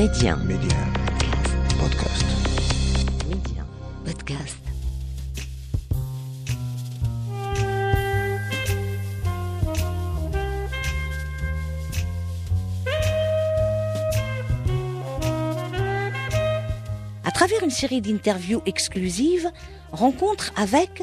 Média. Média. Podcast. Média. Podcast. À travers une série d'interviews exclusives, Rencontre avec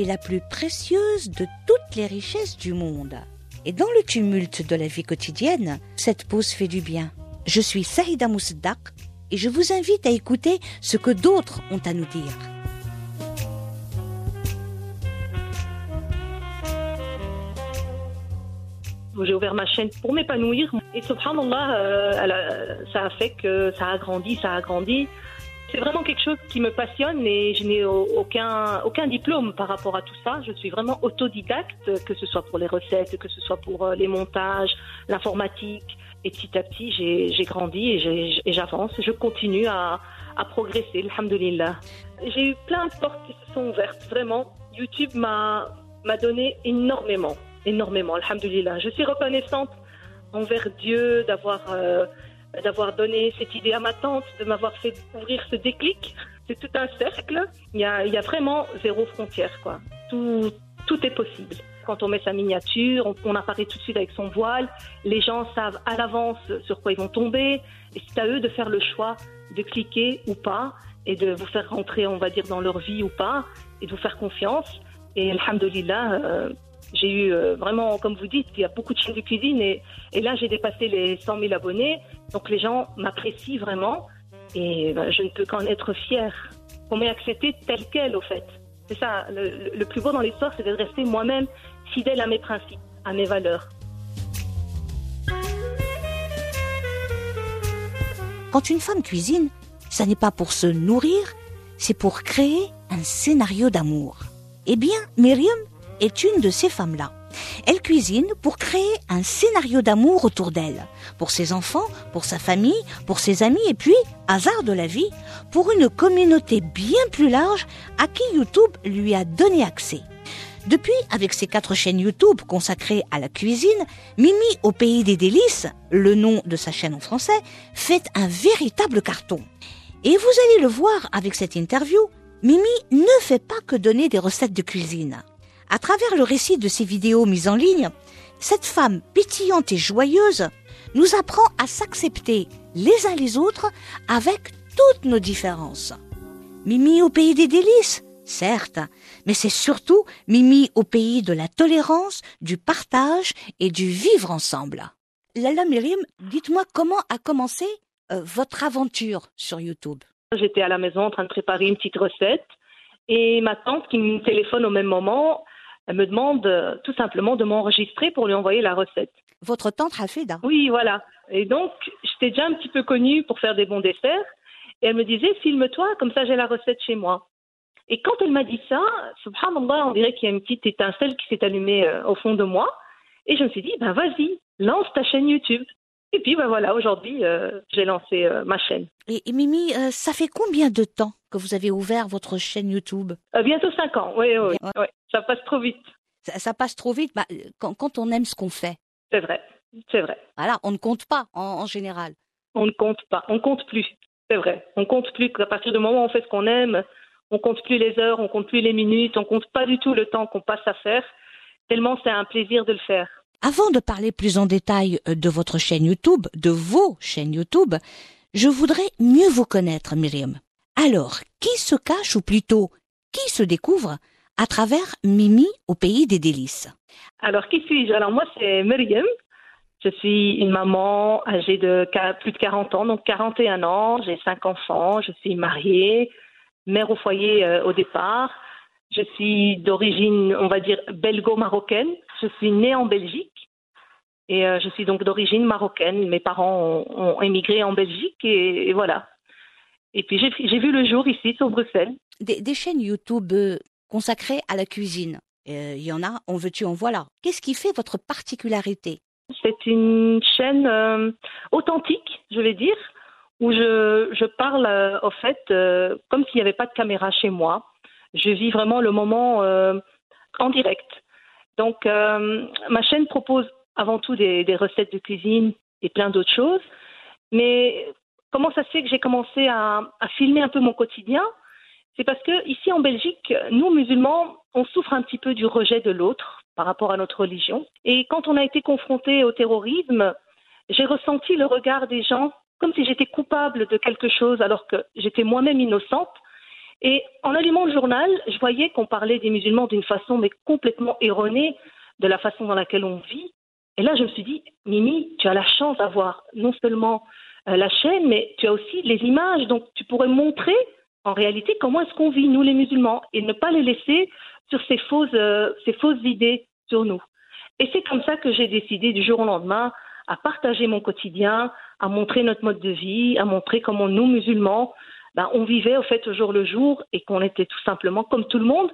est la plus précieuse de toutes les richesses du monde. Et dans le tumulte de la vie quotidienne, cette pause fait du bien. Je suis Saïda Mousdak et je vous invite à écouter ce que d'autres ont à nous dire. J'ai ouvert ma chaîne pour m'épanouir et subhanallah, euh, ça a fait que ça a grandi, ça a grandi. C'est vraiment quelque chose qui me passionne et je n'ai au- aucun, aucun diplôme par rapport à tout ça. Je suis vraiment autodidacte, que ce soit pour les recettes, que ce soit pour euh, les montages, l'informatique. Et petit à petit, j'ai grandi et j'avance. Je continue à, à progresser, alhamdulillah. J'ai eu plein de portes qui se sont ouvertes, vraiment. YouTube m'a donné énormément, énormément, alhamdulillah. Je suis reconnaissante envers Dieu d'avoir euh, d'avoir donné cette idée à ma tante, de m'avoir fait ouvrir ce déclic. C'est tout un cercle. Il y a, il y a vraiment zéro frontière, quoi. Tout, tout est possible. Quand on met sa miniature, on, apparaît tout de suite avec son voile. Les gens savent à l'avance sur quoi ils vont tomber. Et c'est à eux de faire le choix de cliquer ou pas et de vous faire rentrer, on va dire, dans leur vie ou pas et de vous faire confiance. Et alhamdulillah, euh, j'ai eu euh, vraiment, comme vous dites, il y a beaucoup de chaînes de cuisine et, et là j'ai dépassé les 100 000 abonnés. Donc les gens m'apprécient vraiment et ben, je ne peux qu'en être fière. On m'ait accepté tel quel, au fait. C'est ça, le plus beau dans l'histoire, c'est de rester moi-même fidèle à mes principes, à mes valeurs. Quand une femme cuisine, ça n'est pas pour se nourrir, c'est pour créer un scénario d'amour. Eh bien, Myriam est une de ces femmes-là. Elle cuisine pour créer un scénario d'amour autour d'elle, pour ses enfants, pour sa famille, pour ses amis et puis, hasard de la vie, pour une communauté bien plus large à qui YouTube lui a donné accès. Depuis, avec ses quatre chaînes YouTube consacrées à la cuisine, Mimi au pays des délices, le nom de sa chaîne en français, fait un véritable carton. Et vous allez le voir avec cette interview, Mimi ne fait pas que donner des recettes de cuisine. À travers le récit de ses vidéos mises en ligne, cette femme pétillante et joyeuse nous apprend à s'accepter les uns les autres avec toutes nos différences. Mimi au pays des délices, certes, mais c'est surtout Mimi au pays de la tolérance, du partage et du vivre ensemble. Lala Myriam, dites-moi comment a commencé euh, votre aventure sur YouTube? J'étais à la maison en train de préparer une petite recette et ma tante qui me téléphone au même moment, me demande euh, tout simplement de m'enregistrer pour lui envoyer la recette. Votre tante Hafida. Oui, voilà. Et donc, j'étais déjà un petit peu connue pour faire des bons desserts. Et elle me disait, filme-toi, comme ça j'ai la recette chez moi. Et quand elle m'a dit ça, subhanallah, on dirait qu'il y a une petite étincelle qui s'est allumée euh, au fond de moi. Et je me suis dit, ben vas-y, lance ta chaîne YouTube. Et puis, ben voilà, aujourd'hui, euh, j'ai lancé euh, ma chaîne. Et, et Mimi, euh, ça fait combien de temps que vous avez ouvert votre chaîne YouTube? Bientôt 5 ans, oui, oui, Ouais. oui. Ça passe trop vite. ça, ça passe trop vite? Bah, quand, quand on aime ce qu'on fait. C'est vrai, c'est vrai. Voilà, on ne compte pas en, en général. On ne compte pas, on compte plus. C'est vrai, on compte plus. À partir du moment où on fait ce qu'on aime, on compte plus les heures, on compte plus les minutes, on compte pas du tout le temps qu'on passe à faire. Tellement c'est un plaisir de le faire. Avant de parler plus en détail euh, de votre chaîne YouTube, de vos chaînes YouTube, je voudrais mieux vous connaître, Myriam. Alors, qui se cache ou plutôt qui se découvre à travers Mimi au pays des délices? Alors qui suis-je? Alors moi c'est Myriam. Je suis une maman âgée de plus de 40 ans, donc 41 ans. J'ai cinq enfants. Je suis mariée, mère au foyer euh, au départ. Je suis d'origine, on va dire, belgo-marocaine. Je suis née en Belgique. Et euh, je suis donc d'origine marocaine. Mes parents ont, ont émigré en Belgique et, et voilà. Et puis j'ai vu le jour ici sur Bruxelles. Des, des chaînes YouTube euh, consacrées à la cuisine. Euh, Il y en a, on veut-tu, en voilà. Qu'est-ce qui fait votre particularité? C'est une chaîne euh, authentique, je vais dire, où je, je parle euh, au fait comme s'il n'y avait pas de caméra chez moi. Je vis vraiment le moment euh, en direct. Donc euh, ma chaîne propose avant tout des, recettes de cuisine et plein d'autres choses. Mais comment ça se fait que j'ai commencé à, à filmer un peu mon quotidien? C'est parce que ici en Belgique, nous musulmans, on souffre un petit peu du rejet de l'autre par rapport à notre religion. Et quand on a été confronté au terrorisme, j'ai ressenti le regard des gens comme si j'étais coupable de quelque chose alors que j'étais moi-même innocente. Et en allumant le journal, je voyais qu'on parlait des musulmans d'une façon mais complètement erronée de la façon dans laquelle on vit. Et là, je me suis dit, Mimi, tu as la chance d'avoir non seulement euh, la chaîne, mais tu as aussi les images. Donc, tu pourrais montrer en réalité comment est-ce qu'on vit, nous les musulmans, et ne pas les laisser sur ces fausses, euh, ces fausses idées sur nous. Et c'est comme ça que j'ai décidé du jour au lendemain à partager mon quotidien, à montrer notre mode de vie, à montrer comment nous, musulmans, ben, on vivait au fait au jour le jour et qu'on était tout simplement comme tout le monde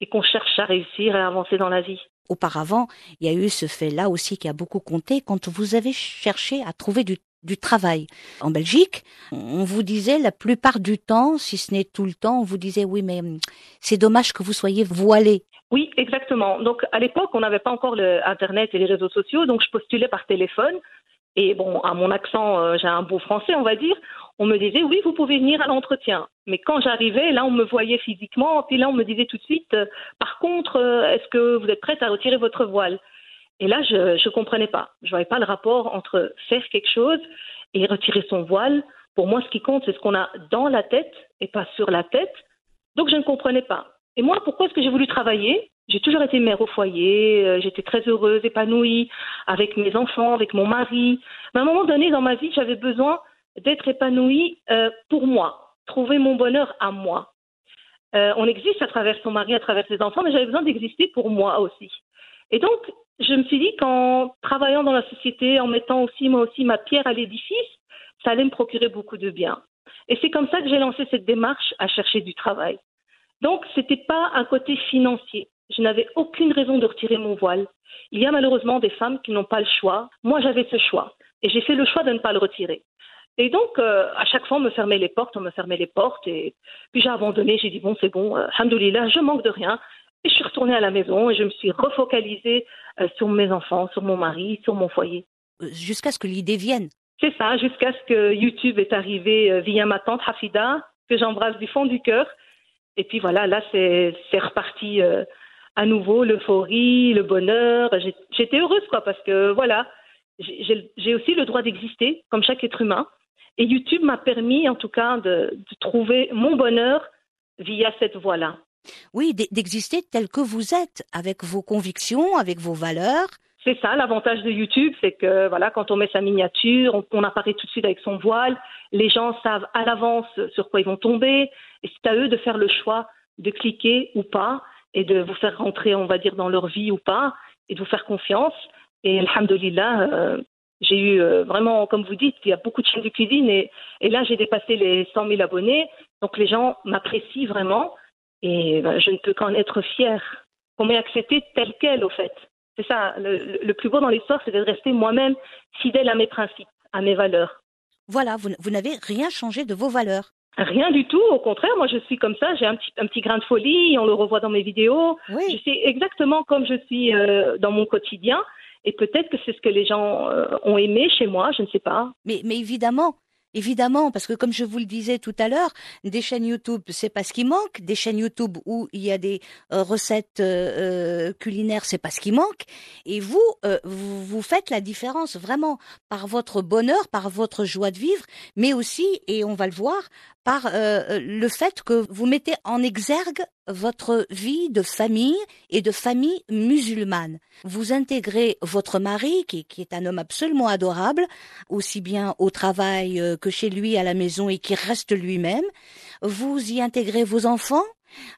et qu'on cherche à réussir et à avancer dans la vie. Auparavant, il y a eu ce fait-là aussi qui a beaucoup compté quand vous avez cherché à trouver du, du travail. En Belgique, on vous disait la plupart du temps, si ce n'est tout le temps, on vous disait oui, mais hum, c'est dommage que vous soyez voilé. Oui, exactement. Donc à l'époque, on n'avait pas encore le Internet et les réseaux sociaux, donc je postulais par téléphone. Et bon, à mon accent, euh, j'ai un beau français, on va dire. On me disait oui, vous pouvez venir à l'entretien. Mais quand j'arrivais, là, on me voyait physiquement, puis là, on me disait tout de suite, euh, par contre, euh, est-ce que vous êtes prête à retirer votre voile? Et là, je je comprenais pas. Je voyais pas le rapport entre faire quelque chose et retirer son voile. Pour moi, ce qui compte, c'est ce qu'on a dans la tête et pas sur la tête. Donc, je ne comprenais pas. Et moi, pourquoi est-ce que j'ai voulu travailler? J'ai toujours été mère au foyer, euh, j'étais très heureuse, épanouie, avec mes enfants, avec mon mari. Mais à un moment donné dans ma vie, j'avais besoin d'être épanouie euh, pour moi, trouver mon bonheur à moi. Euh, on existe à travers son mari, à travers ses enfants, mais j'avais besoin d'exister pour moi aussi. Et donc, je me suis dit qu'en travaillant dans la société, en mettant aussi moi aussi ma pierre à l'édifice, ça allait me procurer beaucoup de bien. Et c'est comme ça que j'ai lancé cette démarche à chercher du travail. Donc, ce n'était pas un côté financier. Je n'avais aucune raison de retirer mon voile. Il y a malheureusement des femmes qui n'ont pas le choix. Moi, j'avais ce choix. Et j'ai fait le choix de ne pas le retirer. Et donc, euh, à chaque fois, on me fermait les portes, on me fermait les portes. Et puis j'ai abandonné, j'ai dit, bon, c'est bon, euh, alhamdoulilah, je manque de rien. Et je suis retournée à la maison et je me suis refocalisée euh, sur mes enfants, sur mon mari, sur mon foyer. Jusqu'à ce que l'idée vienne. C'est ça, jusqu'à ce que YouTube est arrivé via ma tante Hafida, que j'embrasse du fond du cœur. Et puis voilà, là, c'est reparti à nouveau, l'euphorie, le bonheur. J'étais heureuse, quoi, parce que voilà, j'ai aussi le droit d'exister, comme chaque être humain. Et YouTube m'a permis, en tout cas, de, de trouver mon bonheur via cette voie-là. Oui, d'e- d'exister tel que vous êtes, avec vos convictions, avec vos valeurs. C'est ça, l'avantage de YouTube, c'est que voilà, quand on met sa miniature, on, on apparaît tout de suite avec son voile. Les gens savent à l'avance sur quoi ils vont tomber, et c'est à eux de faire le choix de cliquer ou pas, et de vous faire rentrer, on va dire, dans leur vie ou pas, et de vous faire confiance. Et alhamdoulilah, euh, j'ai eu euh, vraiment, comme vous dites, il y a beaucoup de chaînes de cuisine, et, et là j'ai dépassé les 100 000 abonnés, donc les gens m'apprécient vraiment, et ben, je ne peux qu'en être fière. Qu'on m'ait accepté tel quel, au fait. C'est ça, le, plus beau dans l'histoire, c'est de rester moi-même fidèle à mes principes, à mes valeurs. Voilà, vous, n'avez rien changé de vos valeurs. Rien du tout, au contraire, moi je suis comme ça, j'ai un petit, un petit grain de folie, on le revoit dans mes vidéos, je Oui. suis exactement comme je suis euh, dans mon quotidien, et peut-être que c'est ce que les gens euh, ont aimé chez moi, je ne sais pas. Mais, évidemment, évidemment, parce que comme je vous le disais tout à l'heure, des chaînes YouTube, c'est pas ce qui manque. Des chaînes YouTube où il y a des euh, recettes euh, euh, culinaires, c'est pas ce qui manque. Et vous, vous, faites la différence vraiment par votre bonheur, par votre joie de vivre, mais aussi, et on va le voir, par le fait que vous mettez en exergue votre vie de famille et de famille musulmane. Vous intégrez votre mari, qui, qui est un homme absolument adorable, aussi bien au travail euh, que chez lui à la maison et qui reste lui-même. Vous y intégrez vos enfants?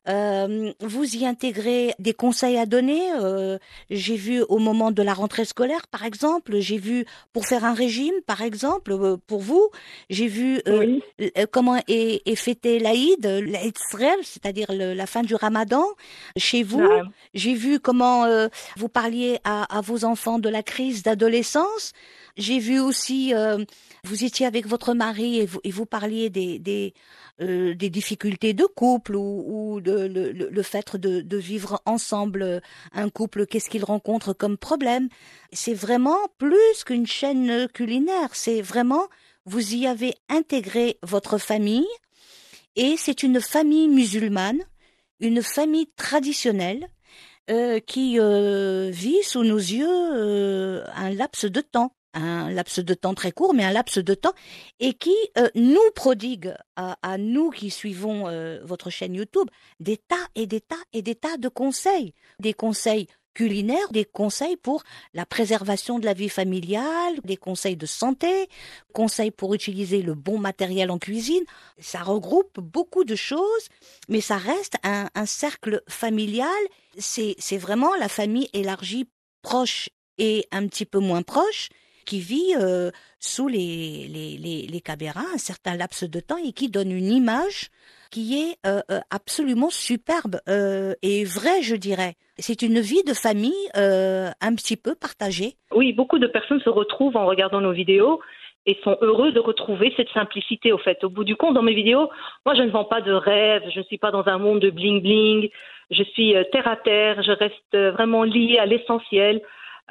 Euh, vous y intégrez des conseils à donner. Euh, j'ai vu au moment de la rentrée scolaire, par exemple. J'ai vu pour faire un régime, par exemple, euh, pour vous. J'ai vu Oui. comment est, est fêté l'Aïd, l'Aïd Srel, c'est-à-dire la fin du Ramadan, chez vous. J'ai vu comment vous parliez à, à vos enfants de la crise d'adolescence. J'ai vu aussi, vous étiez avec votre mari et vous, et vous parliez des, des, euh, des difficultés de couple ou, ou de, le, le- fait de, de vivre ensemble euh, un couple, qu'est-ce qu'il rencontre comme problème? C'est vraiment plus qu'une chaîne culinaire, c'est vraiment, vous y avez intégré votre famille et c'est une famille musulmane, une famille traditionnelle euh, qui euh, vit sous nos yeux euh, un laps de temps, un laps de temps très court, mais un laps de temps, et qui euh, nous prodigue à, à nous qui suivons euh, votre chaîne YouTube des tas et des tas et des tas de conseils, des conseils culinaires, des conseils pour la préservation de la vie familiale, des conseils de santé, conseils pour utiliser le bon matériel en cuisine. Ça regroupe beaucoup de choses, mais ça reste un, un cercle familial. C'est, vraiment la famille élargie, proche et un petit peu moins proche, qui vit euh, sous les, les, les, les caméras un certain laps de temps et qui donne une image qui est euh, euh, absolument superbe et vraie, je dirais. C'est une vie de famille un petit peu partagée. Oui, beaucoup de personnes se retrouvent en regardant nos vidéos et sont heureux de retrouver cette simplicité au fait. Au bout du compte, dans mes vidéos, moi je ne vends pas de rêve, je ne suis pas dans un monde de bling bling, je suis terre à terre, je reste vraiment liée à l'essentiel,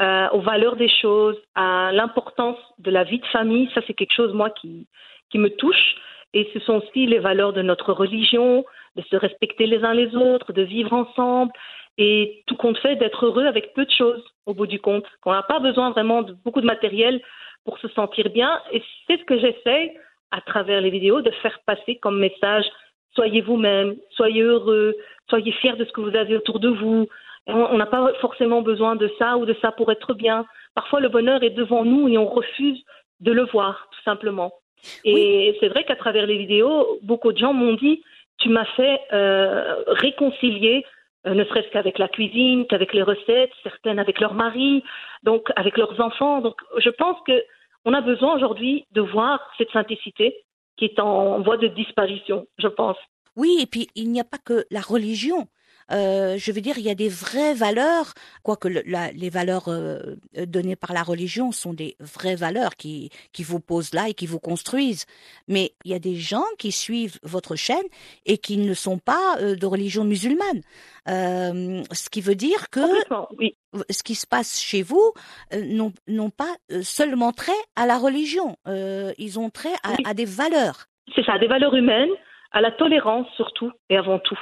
euh, aux valeurs des choses, à l'importance de la vie de famille. Ça c'est quelque chose moi qui me touche et ce sont aussi les valeurs de notre religion, de se respecter les uns les autres, de vivre ensemble et tout compte fait d'être heureux avec peu de choses au bout du compte, qu'on n'a pas besoin vraiment de beaucoup de matériel pour se sentir bien. Et c'est ce que j'essaie à travers les vidéos de faire passer comme message. Soyez vous-même, soyez heureux, soyez fiers de ce que vous avez autour de vous. On n'a pas forcément besoin de ça ou de ça pour être bien. Parfois, le bonheur est devant nous et on refuse de le voir, tout simplement. Et c'est vrai qu'à travers les vidéos, beaucoup de gens m'ont dit tu m'as fait euh, réconcilier, euh, ne serait-ce qu'avec la cuisine, qu'avec les recettes, certaines avec leur mari, donc avec leurs enfants. Donc je pense que on a besoin aujourd'hui de voir cette simplicité qui est en voie de disparition, je pense. Oui, et puis il n'y a pas que la religion. Euh, je veux dire, il y a des vraies valeurs, quoique le- la- les valeurs euh, données par la religion sont des vraies valeurs qui, qui vous posent là et qui vous construisent. Mais il y a des gens qui suivent votre chaîne et qui ne sont pas euh, de religion musulmane. Euh, ce qui veut dire que oui. ce qui se passe chez vous euh, n'ont pas euh, seulement trait à la religion, euh, ils ont trait à, Oui. à des valeurs. C'est ça, des valeurs humaines, à la tolérance surtout et avant tout.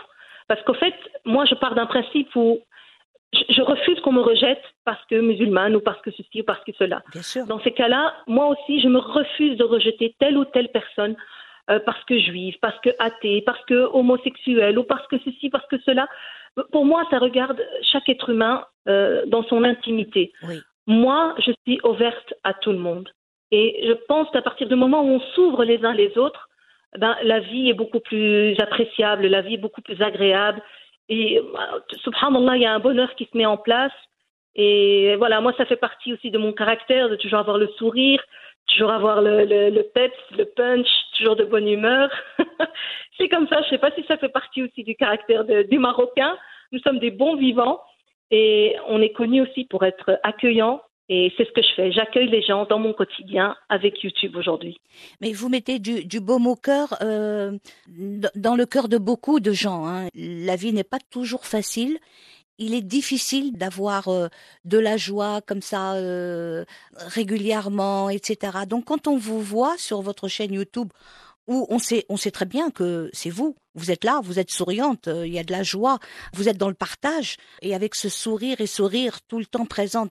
Parce qu'au fait, moi, je pars d'un principe où je, refuse qu'on me rejette parce que musulmane ou parce que ceci ou parce que cela. Dans ces cas-là, moi aussi, je me refuse de rejeter telle ou telle personne euh, parce que juive, parce que athée, parce que homosexuelle ou parce que ceci, parce que cela. Pour moi, ça regarde chaque être humain euh, dans son intimité. Oui. Moi, je suis ouverte à tout le monde. Et je pense qu'à partir du moment où on s'ouvre les uns les autres, ben, la vie est beaucoup plus appréciable, la vie est beaucoup plus agréable. Et euh, subhanallah, il y a un bonheur qui se met en place. Et voilà, moi, ça fait partie aussi de mon caractère, de toujours avoir le sourire, toujours avoir le, le, le peps, le punch, toujours de bonne humeur. c'est comme ça, je sais pas si ça fait partie aussi du caractère de- des Marocains. Nous sommes des bons vivants et on est connus aussi pour être accueillants. Et c'est ce que je fais. J'accueille les gens dans mon quotidien avec YouTube aujourd'hui. Mais vous mettez du, du baume au cœur euh, dans le cœur de beaucoup de gens. hein. La vie n'est pas toujours facile. Il est difficile d'avoir euh, de la joie comme ça euh, régulièrement, etc. Donc quand on vous voit sur votre chaîne YouTube, où on sait, on sait très bien que c'est vous, vous êtes là, vous êtes souriante, euh, il y a de la joie, vous êtes dans le partage, et avec ce sourire et sourire tout le temps présent,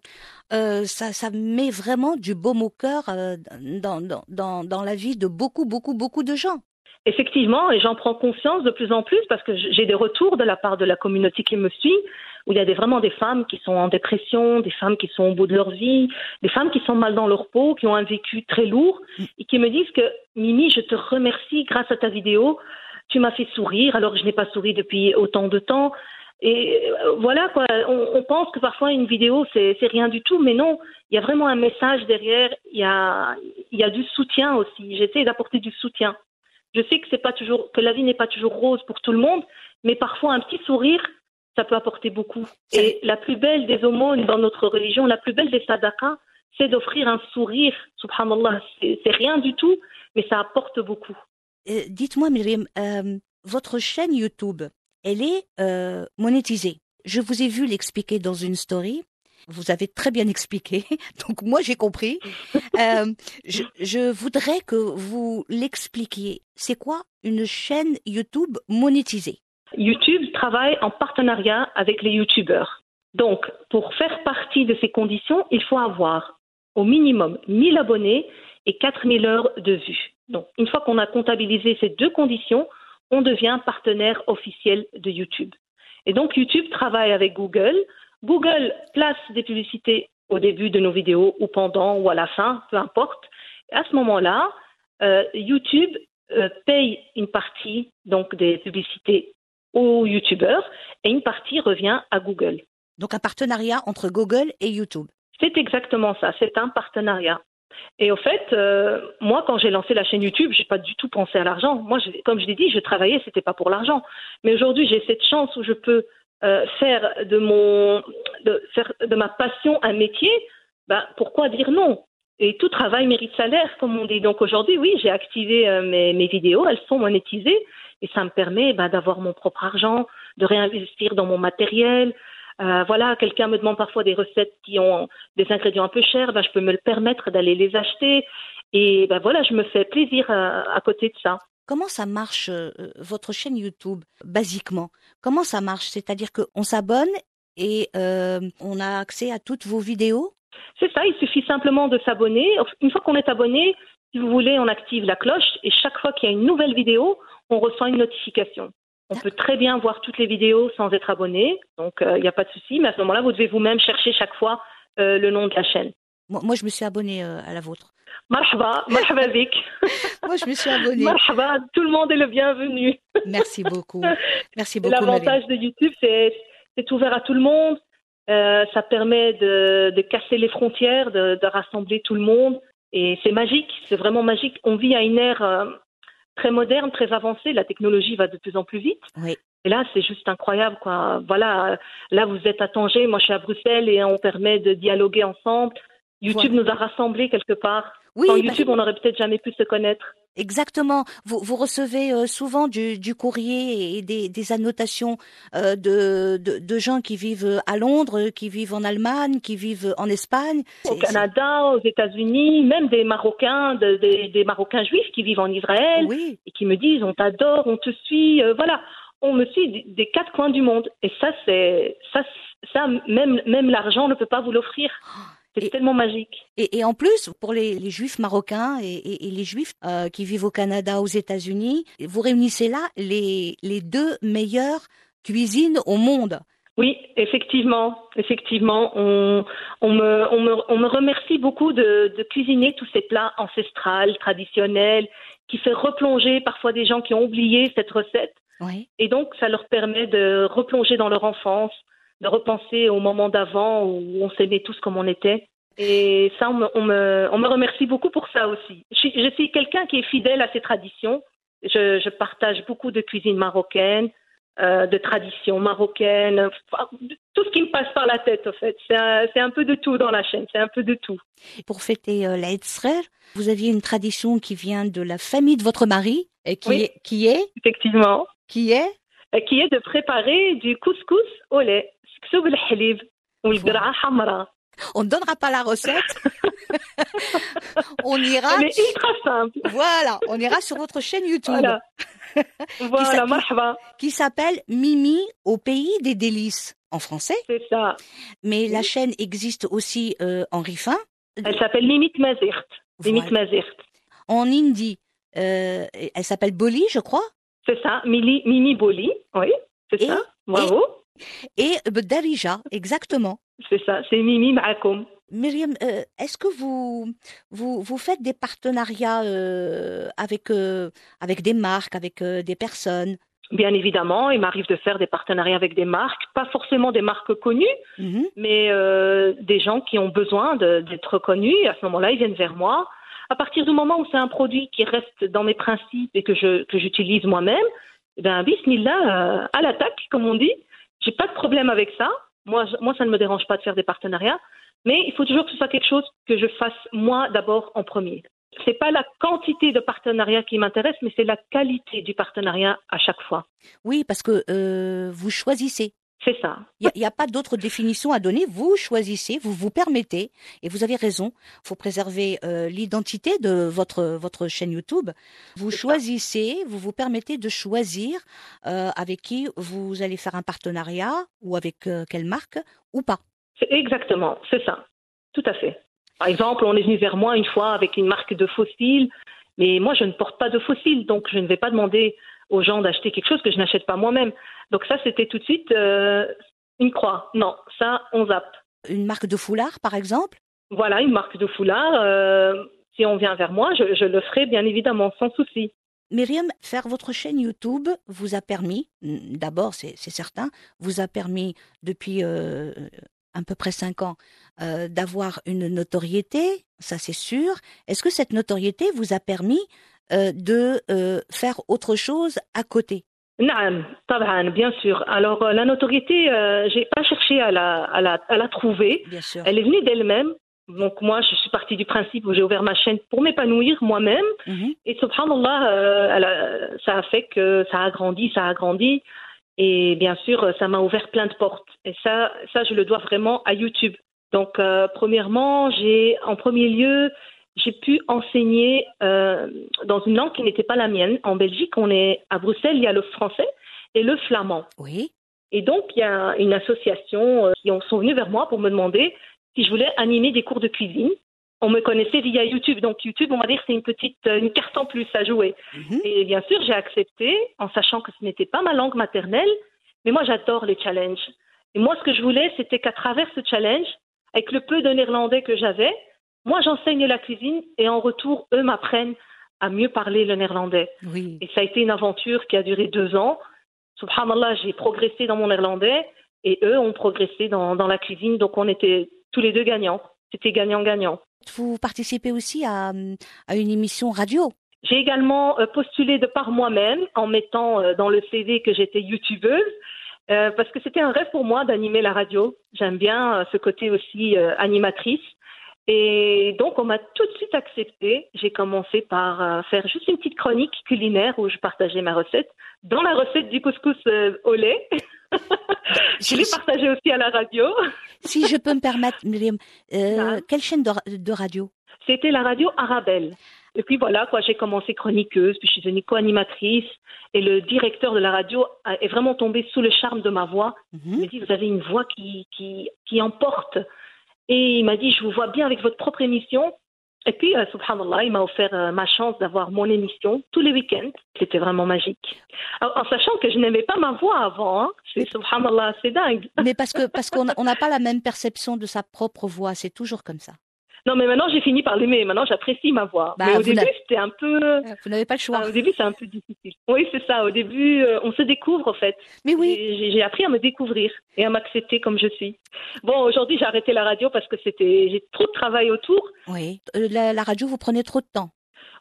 euh, ça, ça met vraiment du baume au cœur euh, dans, dans, dans la vie de beaucoup, beaucoup, beaucoup de gens. Effectivement, et j'en prends conscience de plus en plus parce que j'ai des retours de la part de la communauté qui me suit, où il y a des, vraiment des femmes qui sont en dépression, des femmes qui sont au bout de leur vie, des femmes qui sont mal dans leur peau, qui ont un vécu très lourd, et qui me disent que Mimi, je te remercie grâce à ta vidéo. tu m'as fait sourire alors que je n'ai pas souri depuis autant de temps. Et euh, voilà quoi, on, pense que parfois une vidéo c'est rien du tout, mais non, il y a vraiment un message derrière, il y a y a du soutien aussi. J'essaie d'apporter du soutien. Je sais que c'est pas toujours que la vie n'est pas toujours rose pour tout le monde, mais parfois un petit sourire ça peut apporter beaucoup. Et la plus belle des aumônes dans notre religion, la plus belle des sadaqas, c'est d'offrir un sourire. Subhanallah, c'est rien du tout, mais ça apporte beaucoup. Euh, Dites-moi, Myriam, euh, votre chaîne YouTube, elle est euh, monétisée. Je vous ai vu l'expliquer dans une story. Vous avez très bien expliqué, donc moi j'ai compris. Je, je voudrais que vous l'expliquiez. C'est quoi une chaîne YouTube monétisée? YouTube travaille en partenariat avec les YouTubeurs. Donc, pour faire partie de ces conditions, il faut avoir au minimum 1000 abonnés et 4000 heures de vues. Donc, une fois qu'on a comptabilisé ces deux conditions, on devient partenaire officiel de YouTube. Et donc, YouTube travaille avec Google. Google place des publicités au début de nos vidéos ou pendant ou à la fin, peu importe. Et à ce moment-là, euh, YouTube euh, paye une partie donc des publicités aux YouTubeurs et une partie revient à Google. Donc un partenariat entre Google et YouTube. C'est exactement ça, c'est un partenariat. Et au fait, euh, moi, quand j'ai lancé la chaîne YouTube, j'ai pas du tout pensé à l'argent. Moi, je- comme je l'ai dit, je travaillais, c'était pas pour l'argent. Mais aujourd'hui, j'ai cette chance où je peux euh, faire de mon, de faire de ma passion un métier. Ben, pourquoi dire non? Et tout travail mérite salaire, comme on dit. Donc aujourd'hui, oui, j'ai activé euh, mes, mes vidéos, elles sont monétisées et ça me permet ben, d'avoir mon propre argent, de réinvestir dans mon matériel. Euh, voilà, quelqu'un me demande parfois des recettes qui ont des ingrédients un peu chers, ben, je peux me le permettre d'aller les acheter. Et ben voilà, je me fais plaisir euh, à côté de ça. Comment ça marche euh, votre chaîne YouTube basiquement? Comment ça marche? C'est-à-dire qu'on s'abonne et euh, on a accès à toutes vos vidéos? C'est ça, il suffit simplement de s'abonner. Une fois qu'on est abonné, si vous voulez, on active la cloche et chaque fois qu'il y a une nouvelle vidéo, on reçoit une notification. On peut très bien voir toutes les vidéos sans être abonné, donc euh, il n'y a pas de souci, mais à ce moment-là, vous devez vous-même chercher chaque fois euh, le nom de la chaîne. moi, moi, je me suis abonnée euh, à la vôtre. Marhaba, marhaba. Moi, je me suis abonnée. Marhaba, tout le monde est le bienvenu. Merci beaucoup. Merci beaucoup. L'avantage de YouTube, c'est c'est ouvert à tout le monde. Euh, ça permet de, de casser les frontières, de, de rassembler tout le monde. Et c'est magique, c'est vraiment magique. On vit à une ère euh, très moderne, très avancée. La technologie va de plus en plus vite. Oui. Et là, c'est juste incroyable, quoi. Voilà, là, vous êtes à Tanger, moi, je suis à Bruxelles et on permet de dialoguer ensemble. YouTube Voilà. nous a rassemblés quelque part. Oui, Sans bah, YouTube, on n'aurait peut-être jamais pu se connaître. exactement. Vous, vous recevez euh, souvent du, du courrier et des, des annotations euh, de, de, de gens qui vivent à Londres, qui vivent en Allemagne, qui vivent en Espagne. Au Canada, aux États-Unis, même des Marocains, de- des, des Marocains juifs qui vivent en Israël Oui, et qui me disent on t'adore, on te suit, euh, voilà, on me suit des, des quatre coins du monde. Et ça, c'est ça, ça même même l'argent ne peut pas vous l'offrir. C'est Et- tellement magique. Et, et en plus, pour les, les juifs marocains et, et- et les juifs euh, qui vivent au Canada, aux États-Unis, vous réunissez là les, les deux meilleures cuisines au monde. Oui, effectivement, effectivement, on, on, me, on, me, on me remercie beaucoup de, de cuisiner tous ces plats ancestrales, traditionnels, qui fait replonger parfois des gens qui ont oublié cette recette. Oui. Et donc, ça leur permet de replonger dans leur enfance, de repenser au moment d'avant où on s'aimait tous comme on était. Et ça, on me, on me, on me remercie beaucoup pour ça aussi. Je suis, je suis quelqu'un qui est fidèle à ses traditions. Je, je partage beaucoup de cuisine marocaine, euh, de traditions marocaines, tout ce qui me passe par la tête, en fait. C'est un, un peu de tout dans la chaîne, c'est un peu de tout. Pour fêter euh, l'Aïd vous aviez une tradition qui vient de la famille de votre mari, et qui Oui. est, qui est, Effectivement. qui est, Qui est de préparer du couscous au lait. سكسو بالحليب والقرعة حمراء. on ne donnera pas la recette, on ira, Elle est ultra simple. voilà, on ira sur votre chaîne YouTube Voilà. voilà, s'appelle- marhaba. qui s'appelle Mimi au pays des délices en français, C'est ça. mais la Oui. chaîne existe aussi euh, en rifin. Elle s'appelle Mimit Mazirt. Mimit Voilà. Mazirt. En hindi, euh, elle s'appelle Boli, je crois, C'est ça. Mili, Mimi Boli. Oui, c'est Et- ça. Bravo. et Darija, exactement. C'est ça. C'est Mimi Maakoum. Myriam, euh, est-ce que vous, vous, vous faites des partenariats euh, avec, euh, avec des marques, avec euh, des personnes? Bien évidemment, il m'arrive de faire des partenariats avec des marques, pas forcément des marques connues, Mhm. mais euh, des gens qui ont besoin d'être connus. À ce moment-là, ils viennent vers moi. À partir du moment où c'est un produit qui reste dans mes principes et que je que j'utilise moi-même, eh ben bismillah, euh, à l'attaque, comme on dit. J'ai pas de problème avec ça. Moi, moi, ça ne me dérange pas de faire des partenariats, mais il faut toujours que ce soit quelque chose que je fasse moi d'abord en premier. C'est pas la quantité de partenariats qui m'intéresse, mais c'est la qualité du partenariat à chaque fois. Oui, parce que euh, vous choisissez. C'est ça. Il n'y a, pas d'autre définition à donner. Vous choisissez, vous vous permettez, et vous avez raison. Il faut préserver euh, l'identité de votre votre chaîne YouTube. Vous ça. choisissez, vous vous permettez de choisir euh, avec qui vous allez faire un partenariat ou avec euh, quelle marque ou pas. Exactement, c'est ça. Tout à fait. Par exemple, on est venu vers moi une fois avec une marque de fossiles, mais moi je ne porte pas de fossiles, donc je ne vais pas demander aux gens d'acheter quelque chose que je n'achète pas moi-même. Donc ça, c'était tout de suite euh, une croix. Non, ça, on zappe. Une marque de foulard, par exemple? Voilà, une marque de foulard. euh, si on vient vers moi, je, je le ferai bien évidemment, sans souci. Myriam, faire votre chaîne YouTube vous a permis, mm, d'abord c'est certain, vous a permis depuis euh, à peu près cinq ans euh, d'avoir une notoriété, ça c'est sûr. Est-ce que cette notoriété vous a permis euh, de euh, faire autre chose à côté? Taban, bien sûr. Alors euh, la notoriété, euh, j'ai pas cherché à la, à la, à la trouver. Bien sûr. Elle est venue d'elle-même. Donc moi, je suis partie du principe où j'ai ouvert ma chaîne pour m'épanouir moi-même. Mhm. Et subhanallah, euh, elle a- ça a fait que ça a grandi, ça a grandi. Et bien sûr, ça m'a ouvert plein de portes. Et ça, ça, je le dois vraiment à YouTube. Donc, euh, premièrement, j'ai, en premier lieu, j'ai pu enseigner euh, dans une langue qui n'était pas la mienne. En Belgique, on est à Bruxelles, il y a le français et le flamand. Oui. Et donc, il y a une association euh, qui sont venus vers moi pour me demander si je voulais animer des cours de cuisine. On me connaissait via YouTube, donc YouTube, on va dire, c'est une petite euh, une carte en plus à jouer. Mhm. Et bien sûr, j'ai accepté en sachant que ce n'était pas ma langue maternelle, mais moi, j'adore les challenges. Et moi, ce que je voulais, c'était qu'à travers ce challenge, avec le peu de néerlandais que j'avais, moi, j'enseigne la cuisine et en retour, eux m'apprennent à mieux parler le néerlandais. Oui. Et ça a été une aventure qui a duré deux ans. Subhanallah, j'ai progressé dans mon néerlandais et eux ont progressé dans, dans la cuisine. Donc on était tous les deux gagnants. C'était gagnant-gagnant. Vous participez aussi à, à une émission radio. J'ai également euh, postulé de par moi-même en mettant euh, dans le CV que j'étais youtubeuse euh, parce que c'était un rêve pour moi d'animer la radio. J'aime bien euh, ce côté aussi euh, animatrice. Et donc, on m'a tout de suite accepté. J'ai commencé par euh, faire juste une petite chronique culinaire où je partageais ma recette. Dans la recette du couscous euh, au lait. je l'ai partagée aussi à la radio. Si je peux me permettre, Myriam, euh, quelle chaîne de, ra- de radio? C'était la radio Arabelle. Et puis voilà, quoi, j'ai commencé chroniqueuse, puis je suis devenue co-animatrice. Et le directeur de la radio est vraiment tombé sous le charme de ma voix. Il Mhm. m'a dit, vous avez une voix qui, qui, qui emporte. Et il m'a dit, je vous vois bien avec votre propre émission. Et puis, euh, subhanallah, il m'a offert euh, ma chance d'avoir mon émission tous les week-ends. C'était vraiment magique. En, sachant que je n'aimais pas ma voix avant. Hein. C'est subhanallah, c'est dingue. Mais parce parce qu'on n'a pas la même perception de sa propre voix, c'est toujours comme ça. Non, mais maintenant, j'ai fini par l'aimer. Maintenant, j'apprécie ma voix. Bah, mais au début, c'était un peu... Vous n'avez pas le choix. Au début, c'est un peu difficile. Oui, c'est ça. Au début, euh, on se découvre, en fait. Mais oui, J'ai- appris à me découvrir et à m'accepter comme je suis. Bon, aujourd'hui, j'ai arrêté la radio parce que c'était j'ai trop de travail autour. oui. Euh, La, la radio, vous prenez trop de temps.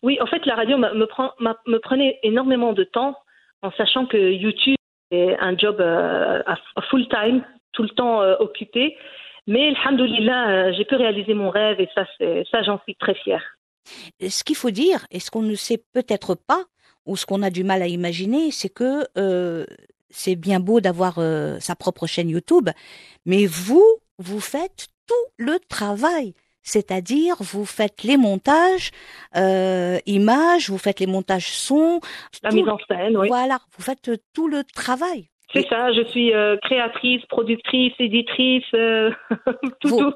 Oui, en fait, la radio me, prend, me prenait énormément de temps en sachant que YouTube est un job euh, à, full time, tout le temps euh, occupé. Mais, alhamdoulilah, euh, j'ai pu réaliser mon rêve et ça, ça j'en suis très fière. Ce qu'il faut dire, et ce qu'on ne sait peut-être pas, ou ce qu'on a du mal à imaginer, c'est que euh, c'est bien beau d'avoir euh, sa propre chaîne YouTube, mais vous, vous faites tout le travail. C'est-à-dire, vous faites les montages, euh, images, vous faites les montages son, La mise en scène, oui. voilà, vous faites tout le travail. C'est ça, je suis euh, créatrice, productrice, éditrice, euh, tout, Vous- tout.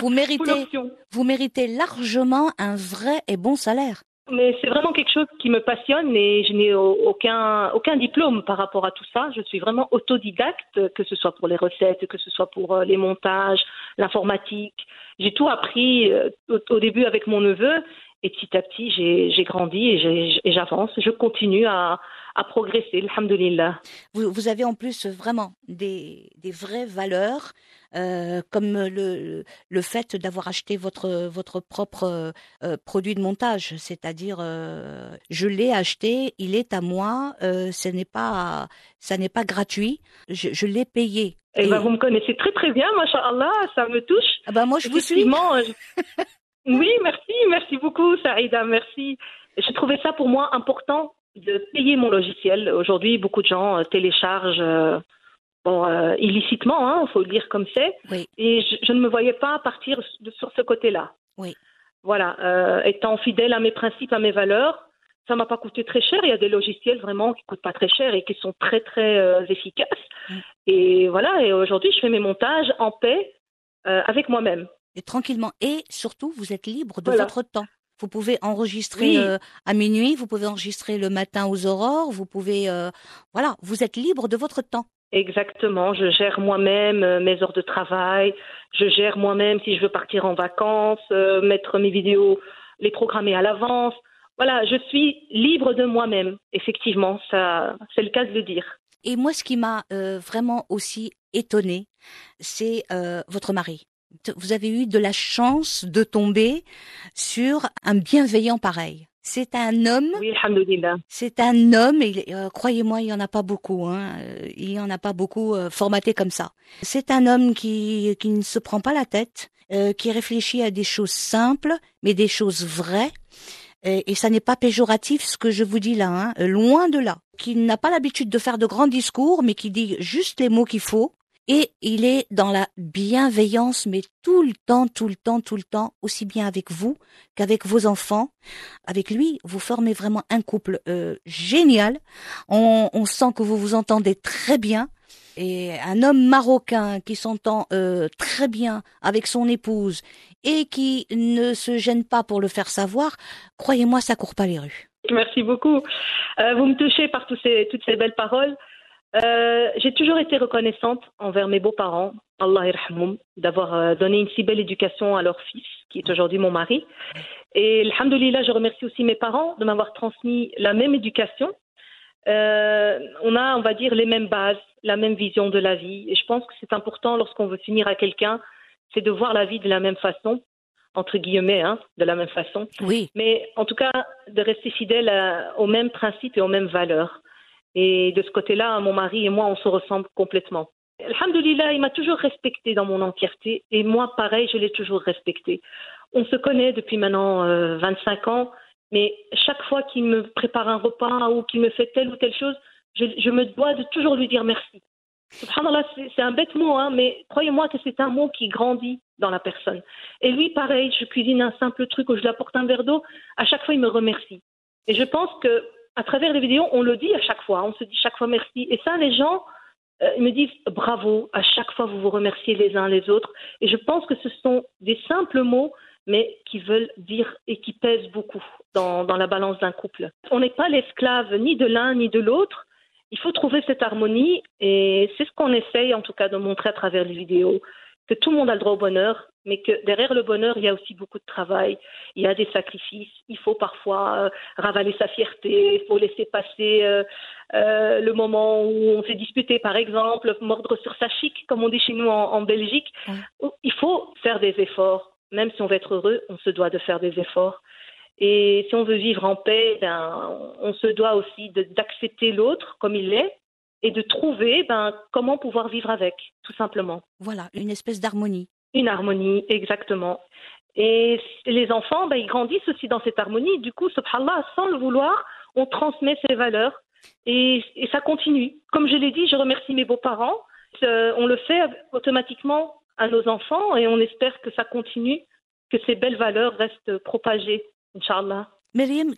Vous méritez, vous méritez largement un vrai et bon salaire. mais c'est vraiment quelque chose qui me passionne et je n'ai aucun, aucun diplôme par rapport à tout ça. Je suis vraiment autodidacte, que ce soit pour les recettes, que ce soit pour euh, les montages, l'informatique. J'ai tout appris euh, au, début avec mon neveu et petit à petit, j'ai grandi et j'avance. Je continue à, à progresser, alhamdulillah. Vous, vous avez en plus vraiment des, des vraies valeurs euh, comme le, le fait d'avoir acheté votre, votre propre euh, produit de montage, c'est-à-dire euh, je l'ai acheté, il est à moi, ce n'est pas ça n'est pas gratuit, je, je l'ai payé. Eh ben, vous me connaissez très très bien, Allah, ça me touche. Ah ben moi je vous suis. oui, merci, merci beaucoup, Saïda, merci. J'ai trouvé ça pour moi important de payer mon logiciel. Aujourd'hui, beaucoup de gens téléchargent bon, euh, illicitement, il hein, faut le dire comme c'est. Et je, ne me voyais pas partir sur ce côté-là. Oui. Voilà, euh, étant fidèle à mes principes, à mes valeurs, ça m'a pas coûté très cher. Il y a des logiciels vraiment qui coûtent pas très cher et qui sont très très euh, efficaces. Mm. Et voilà, et aujourd'hui, je fais mes montages en paix avec moi-même. Et tranquillement. Et surtout, vous êtes libre de votre temps. Vous pouvez enregistrer à minuit, vous pouvez enregistrer le matin aux aurores, vous pouvez, voilà, vous êtes libre de votre temps. Exactement, je gère moi-même euh, mes heures de travail, je gère moi-même si je veux partir en vacances, euh, mettre mes vidéos, les programmer à l'avance. Voilà, je suis libre de moi-même. Effectivement, ça, c'est le cas de le dire. Et moi, ce qui m'a euh, vraiment aussi étonné, c'est votre mari. Vous avez eu de la chance de tomber sur un bienveillant pareil. C'est un homme. Oui. C'est un homme, et euh, croyez-moi, il y en a pas beaucoup. Hein, euh, il y en a pas beaucoup euh, formaté comme ça. C'est un homme qui qui ne se prend pas la tête, qui réfléchit à des choses simples, mais des choses vraies. Et, ça n'est pas péjoratif ce que je vous dis là, hein, loin de là. Qui n'a pas l'habitude de faire de grands discours, mais qui dit juste les mots qu'il faut et il est dans la bienveillance, mais tout le temps, tout le temps, tout le temps, aussi bien avec vous qu'avec vos enfants. Avec lui, vous formez vraiment un couple euh, génial. On, sent que vous vous entendez très bien. Et un homme marocain qui s'entend euh, très bien avec son épouse et qui ne se gêne pas pour le faire savoir, croyez-moi, ça court pas les rues. Merci beaucoup. Euh, vous me touchez par toutes ces belles paroles. Euh, j'ai toujours été reconnaissante envers mes beaux-parents, Allah d'avoir euh, donné une si belle éducation à leur fils, qui est aujourd'hui mon mari. Et alhamdoulilah, je remercie aussi mes parents de m'avoir transmis la même éducation. Euh, on a, on va dire, les mêmes bases, la même vision de la vie. Et je pense que c'est important lorsqu'on veut finir à quelqu'un, c'est de voir la vie de la même façon, entre guillemets, hein, de la même façon. Oui. Mais en tout cas, de rester fidèle aux mêmes principes et aux mêmes valeurs. Et de ce côté-là, mon mari et moi, on se ressemble complètement. Alhamdulillah, il m'a toujours respecté dans mon entièreté et moi, pareil, je l'ai toujours respecté. On se connaît depuis maintenant 25 euh, ans, mais chaque fois qu'il me prépare un repas ou qu'il me fait telle ou telle chose, je, me dois de toujours lui dire merci. Subhanallah, c'est un bête mot, hein, mais croyez-moi que c'est un mot qui grandit dans la personne. Et lui, pareil, je cuisine un simple truc ou je lui apporte un verre d'eau, à chaque fois, il me remercie. Et je pense que à travers les vidéos, on le dit à chaque fois, on se dit chaque fois merci. Et ça, les gens euh, me disent bravo, à chaque fois vous vous remerciez les uns les autres. Et je pense que ce sont des simples mots, mais qui veulent dire et qui pèsent beaucoup dans, dans la balance d'un couple. On n'est pas l'esclave ni de l'un ni de l'autre. Il faut trouver cette harmonie et c'est ce qu'on essaye en tout cas de montrer à travers les vidéos que tout le monde a le droit au bonheur, mais que derrière le bonheur, il y a aussi beaucoup de travail, il y a des sacrifices, il faut parfois euh, ravaler sa fierté, il faut laisser passer euh, euh, le moment où on s'est disputé, par exemple, mordre sur sa chic, comme on dit chez nous en, Belgique. Il faut faire des efforts, même si on veut être heureux, on se doit de faire des efforts. Et si on veut vivre en paix, ben, on se doit aussi d'accepter l'autre comme il est, et de trouver ben, comment pouvoir vivre avec, tout simplement. Voilà, une espèce d'harmonie. Une harmonie, exactement. Et les enfants, ben, ils grandissent aussi dans cette harmonie. Du coup, subhanallah, sans le vouloir, on transmet ces valeurs et, et ça continue. Comme je l'ai dit, je remercie mes beaux-parents. Euh, on le fait automatiquement à nos enfants et on espère que ça continue, que ces belles valeurs restent propagées, Inch'Allah. Myriam,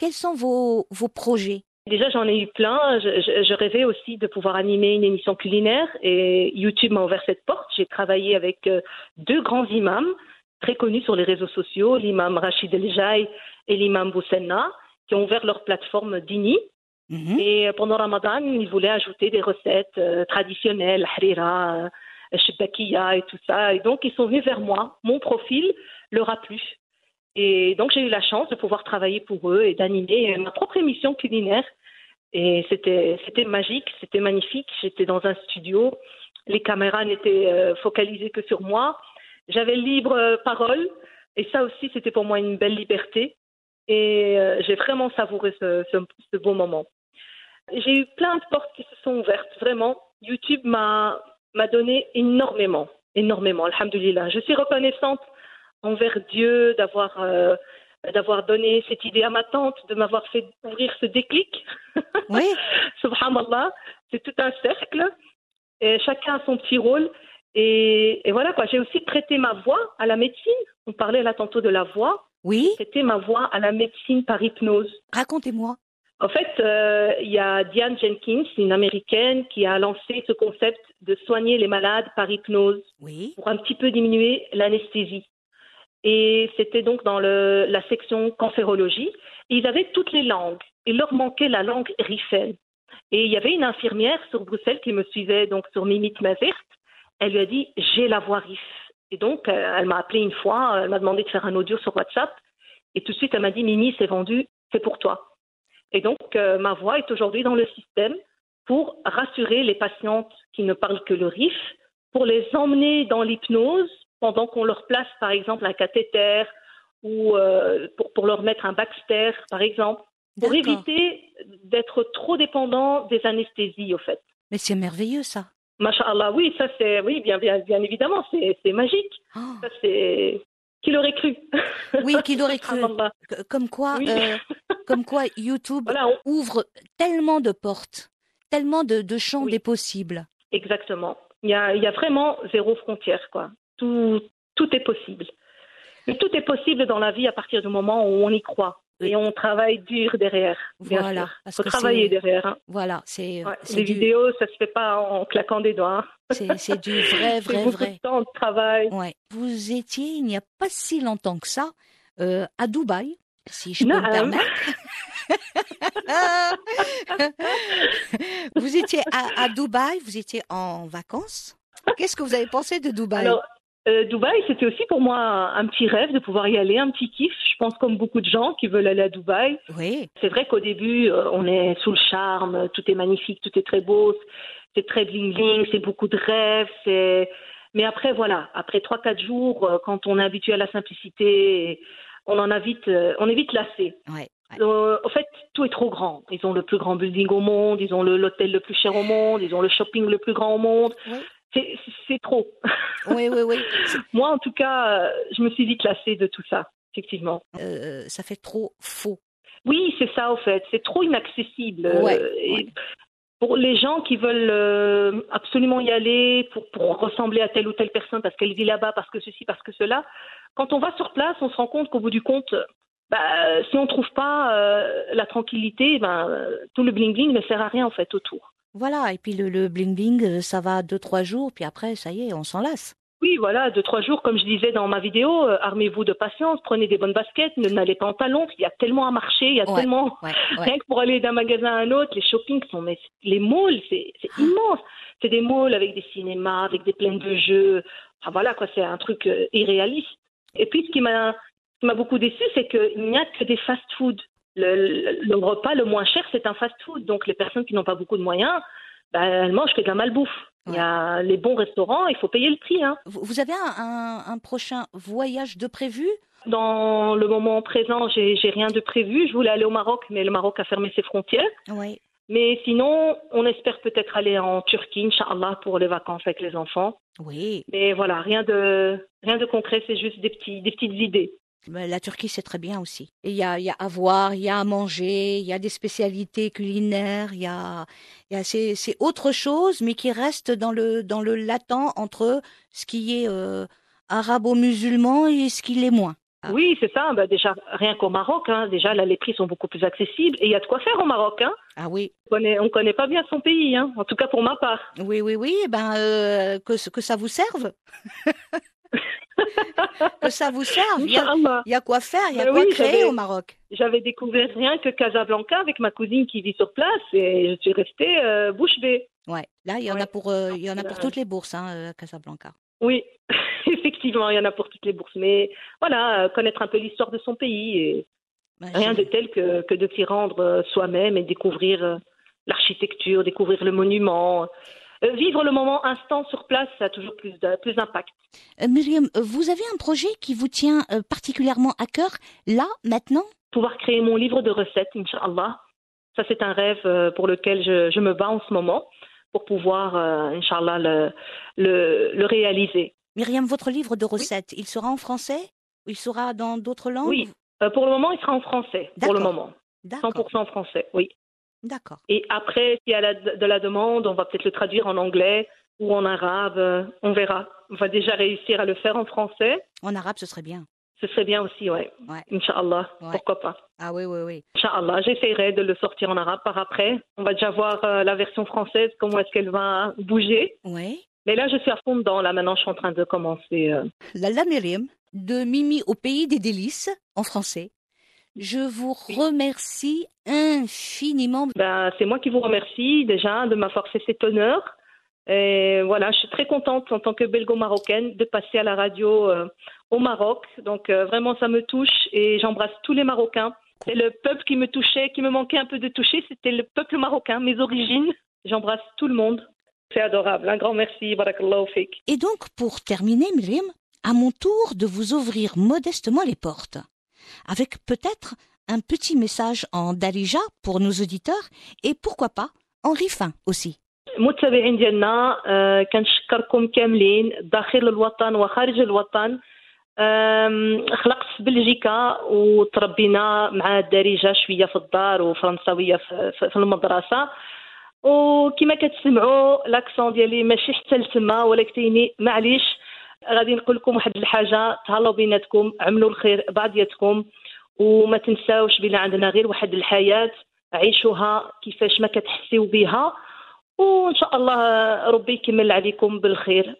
quels sont vos, vos projets Déjà, j'en ai eu plein. Je, je, je, rêvais aussi de pouvoir animer une émission culinaire et YouTube m'a ouvert cette porte. J'ai travaillé avec euh, deux grands imams très connus sur les réseaux sociaux, l'imam Rachid El Jaï et l'imam Boussenna, qui ont ouvert leur plateforme Dini. Mhm. Et pendant Ramadan, ils voulaient ajouter des recettes euh, traditionnelles, harira, euh, shibakiya et tout ça. Et donc, ils sont venus vers moi. Mon profil leur a plu. Et donc, j'ai eu la chance de pouvoir travailler pour eux et d'animer ma propre émission culinaire. Et c'était, magique, c'était magnifique. J'étais dans un studio. Les caméras n'étaient euh, focalisées que sur moi. J'avais libre euh, parole. Et ça aussi, c'était pour moi une belle liberté. Et euh, j'ai vraiment savouré ce, ce, beau moment. J'ai eu plein de portes qui se sont ouvertes, vraiment. YouTube m'a donné énormément, énormément, alhamdulillah. Je suis reconnaissante envers Dieu d'avoir euh, d'avoir donné cette idée à ma tante, de m'avoir fait ouvrir ce déclic. Oui. Subhanallah, c'est tout un cercle. Et chacun a son petit rôle. Et, et voilà quoi, j'ai aussi prêté ma voix à la médecine. On parlait là tantôt de la voix. Oui. Prêté ma voix à la médecine par hypnose. Racontez-moi. En fait, euh, il y a Diane Jenkins, une américaine, qui a lancé ce concept de soigner les malades par hypnose Oui. pour un petit peu diminuer l'anesthésie. Et c'était donc dans la section cancérologie. Ils avaient toutes les langues. Il leur manquait la langue rifaine. Et il y avait une infirmière sur Bruxelles qui me suivait donc sur Mimit Mazert. Elle lui a dit j'ai la voix rif. Et donc euh, elle m'a appelé une fois, elle m'a demandé de faire un audio sur WhatsApp. Et tout de suite elle m'a dit Mimi c'est vendu, c'est pour toi. Et donc euh, ma voix est aujourd'hui dans le système pour rassurer les patientes qui ne parlent que le rif, pour les emmener dans l'hypnose pendant qu'on leur place par exemple un cathéter ou euh, pour, pour leur mettre un Baxter par exemple, pour éviter d'être trop dépendant des anesthésies au fait. Mais c'est merveilleux ça. Masha'Allah, oui, ça c'est, oui, bien, bien, bien évidemment, c'est magique. Oh. Ça c'est, qui l'aurait cru? Oui, qui l'aurait cru. Comme quoi, Oui. euh, comme quoi YouTube Voilà, on- ouvre tellement de portes, tellement de, de champs Oui. des possibles. exactement. Il y a, il y a vraiment zéro frontière, quoi. Tout, tout est possible. Mais tout est possible dans la vie à partir du moment où on y croit. Et on travaille dur derrière. Bien Voilà, parce faut travailler derrière. hein. Voilà, c'est Ouais, Les du, vidéos, ça se fait pas en claquant des doigts. hein. c'est du vrai, vrai, beaucoup vrai. de temps de travail. Ouais. Vous étiez il n'y a pas si longtemps que ça euh, à Dubaï, si je peux me permettre. vous étiez à, à Dubaï, vous étiez en vacances. Qu'est-ce que vous avez pensé de Dubaï? Alors, euh, Dubaï, c'était aussi pour moi un, un petit rêve de pouvoir y aller, un petit kiff. Je pense comme beaucoup de gens qui veulent aller à Dubaï. Oui, C'est vrai qu'au début, euh, on est sous le charme, tout est magnifique, tout est très beau, c'est très bling bling, c'est beaucoup de rêves, c'est. Mais après, voilà, après trois quatre jours, euh, quand on est habitué à la simplicité, on en a vite, on est vite lassé. ouais, ouais. Euh, en fait, tout est trop grand. Ils ont le plus grand building au monde, ils ont l'hôtel le plus cher au monde, ils ont le shopping le plus grand au monde. Oui. C'est- trop. oui, oui, oui. Moi, en tout cas, euh, je me suis vite lassée de tout ça, effectivement. euh, ça fait trop faux. Oui, c'est ça, au fait. C'est trop inaccessible. Ouais, Euh, et ouais. Pour les gens qui veulent euh, absolument y aller pour, pour ressembler à telle ou telle personne parce qu'elle vit là-bas, parce que ceci, parce que cela, quand on va sur place, on se rend compte qu'au bout du compte, bah, si on ne trouve pas euh, la tranquillité, ben, euh, tout le bling-bling ne sert à rien, en fait, autour. Voilà, et puis le, le bling bling, euh, ça va deux trois jours, puis après, ça y est, on s'en lasse. Oui, voilà, deux, trois jours, comme je disais dans ma vidéo, euh, armez-vous de patience, prenez des bonnes baskets, ne n'allez pas en talons, il y a tellement à marcher, il y a Ouais. tellement... Ouais, ouais. Rien que pour aller d'un magasin à un autre, les shoppings sont, mais les malls, c'est c'est immense. C'est des malls avec des cinémas, avec des plaines de jeux. Enfin voilà quoi, c'est un truc euh, irréaliste. Et puis ce qui m'a beaucoup déçu, c'est qu'il n'y a que des fast-food. Le, repas le moins cher, c'est un fast-food. Donc les personnes qui n'ont pas beaucoup de moyens, ben, elles mangent que de la malbouffe. Il y a les bons restaurants, il faut payer le prix. Hein. Vous avez un, prochain voyage de prévu? Dans le moment présent, j'ai j'ai rien de prévu. Je voulais aller au Maroc, mais le Maroc a fermé ses frontières. Oui. Mais sinon, on espère peut-être aller en Turquie, Inch'Allah, pour les vacances avec les enfants. Oui. Mais voilà, rien de, rien de concret, c'est juste des, petits, des petites idées. Mais La Turquie, c'est très bien aussi. Il y a, il y a à voir, il y a à manger, il y a des spécialités culinaires, il y a, y a c'est, autre chose, mais qui reste dans le, dans le latent entre ce qui est euh, arabo-musulman et ce qui l'est moins. Ah. Oui, c'est ça. Bah, déjà, rien qu'au Maroc, hein, déjà, là, les prix sont beaucoup plus accessibles. Et il y a de quoi faire au Maroc. Hein. Ah oui, On connaît, on connaît pas bien son pays, hein, en tout cas pour ma part. oui, oui, oui. eh Ben euh, que, que ça vous serve. que ça vous serve. Il y a, il y a quoi faire, il y a Ben quoi oui, créer au Maroc? J'avais découvert rien que Casablanca avec ma cousine qui vit sur place et je suis restée euh, bouche bée. Ouais. Là, il y en a pour, euh, il y en a pour toutes les bourses, hein, euh, à Casablanca. Oui, effectivement, il y en a pour toutes les bourses. Mais voilà, connaître un peu l'histoire de son pays et Ouais, rien de tel que, que de s'y rendre soi-même et découvrir l'architecture, découvrir le monument. Euh, vivre le moment instant sur place, ça a toujours plus de- plus d'impact. Euh, Myriam, vous avez un projet qui vous tient euh, particulièrement à cœur, là, maintenant? Pouvoir créer mon livre de recettes, Inch'Allah. Ça, c'est un rêve pour lequel je, je me bats en ce moment pour pouvoir, euh, Inch'Allah, le, le, le réaliser. Myriam, votre livre de recettes, il sera en français? Il sera dans d'autres langues? Oui, Euh, pour le moment, il sera en français. Pour le moment. D'accord. 100% français, oui. D'accord. Et après, s'il y a la- de la demande, on va peut-être le traduire en anglais ou en arabe. euh, On verra. On va déjà réussir à le faire en français. En arabe, ce serait bien. Ce serait bien aussi, ouais. Ouais. Inch'Allah. Ouais. Pourquoi pas. Ah oui, oui, oui. Inch'Allah. J'essaierai de le sortir en arabe par après. On va déjà voir euh, la version française, comment est-ce qu'elle va bouger. Oui. Mais là, je suis à fond dedans. Là, maintenant, je suis en train de commencer. euh. Lala Myriam, de Mimi au pays des délices, en français. Je vous remercie infiniment. Ben, c'est moi qui vous remercie déjà de m'avoir fait cet honneur. Et voilà, je suis très contente en tant que belgo-marocaine de passer à la radio euh, au Maroc. Donc euh, vraiment, ça me touche et j'embrasse tous les Marocains. C'est le peuple qui me touchait, qui me manquait un peu de toucher, c'était le peuple marocain, mes origines. J'embrasse tout le monde. C'est adorable. Un grand merci. Barakallahu fik. Et donc, pour terminer, Myriam, à mon tour de vous ouvrir modestement les portes, avec peut-être un petit message en Darija pour nos auditeurs et pourquoi pas en rifin aussi. المتابعين ديالنا آه، كنشكركم كاملين داخل الوطن وخارج الوطن آم، خلقت في بلجيكا وتربينا مع الدارجه شويه في الدار وفرنساويه في في- في المدرسه وكما كتسمعوا لاكسون ديالي ماشي حتى لتما ولكن معليش غادي نقول لكم واحد الحاجة تهلاو بيناتكم عملوا الخير بعضياتكم وما تنساوش بلا عندنا غير واحد الحياة عيشوها كيفاش ما كتحسيو بها وإن شاء الله ربي يكمل عليكم بالخير.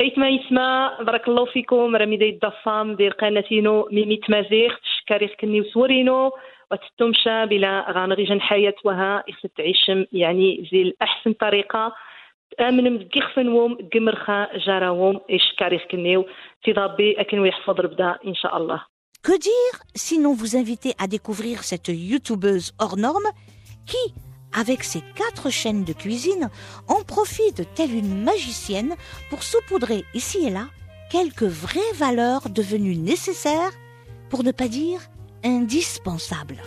ايت ما يسمى بارك الله فيكم. رامي دايد الضفام ديال قناتينو ميمي تمازيغ تشكاريخ كني وسورينو وتتمشى بلا غانغيجن حياة وها يخص تعيشم يعني زي الأحسن طريقة. تآمن مدقيخ فنوم قمرخا جاراوم إشكاريخ كنيو في ضبي أكن ويحفظ ربدا إن شاء الله Que dire sinon vous inviter à découvrir cette youtubeuse hors norme qui, avec ses quatre chaînes de cuisine, en profite telle une magicienne pour saupoudrer ici et là quelques vraies valeurs devenues nécessaires, pour ne pas dire indispensables.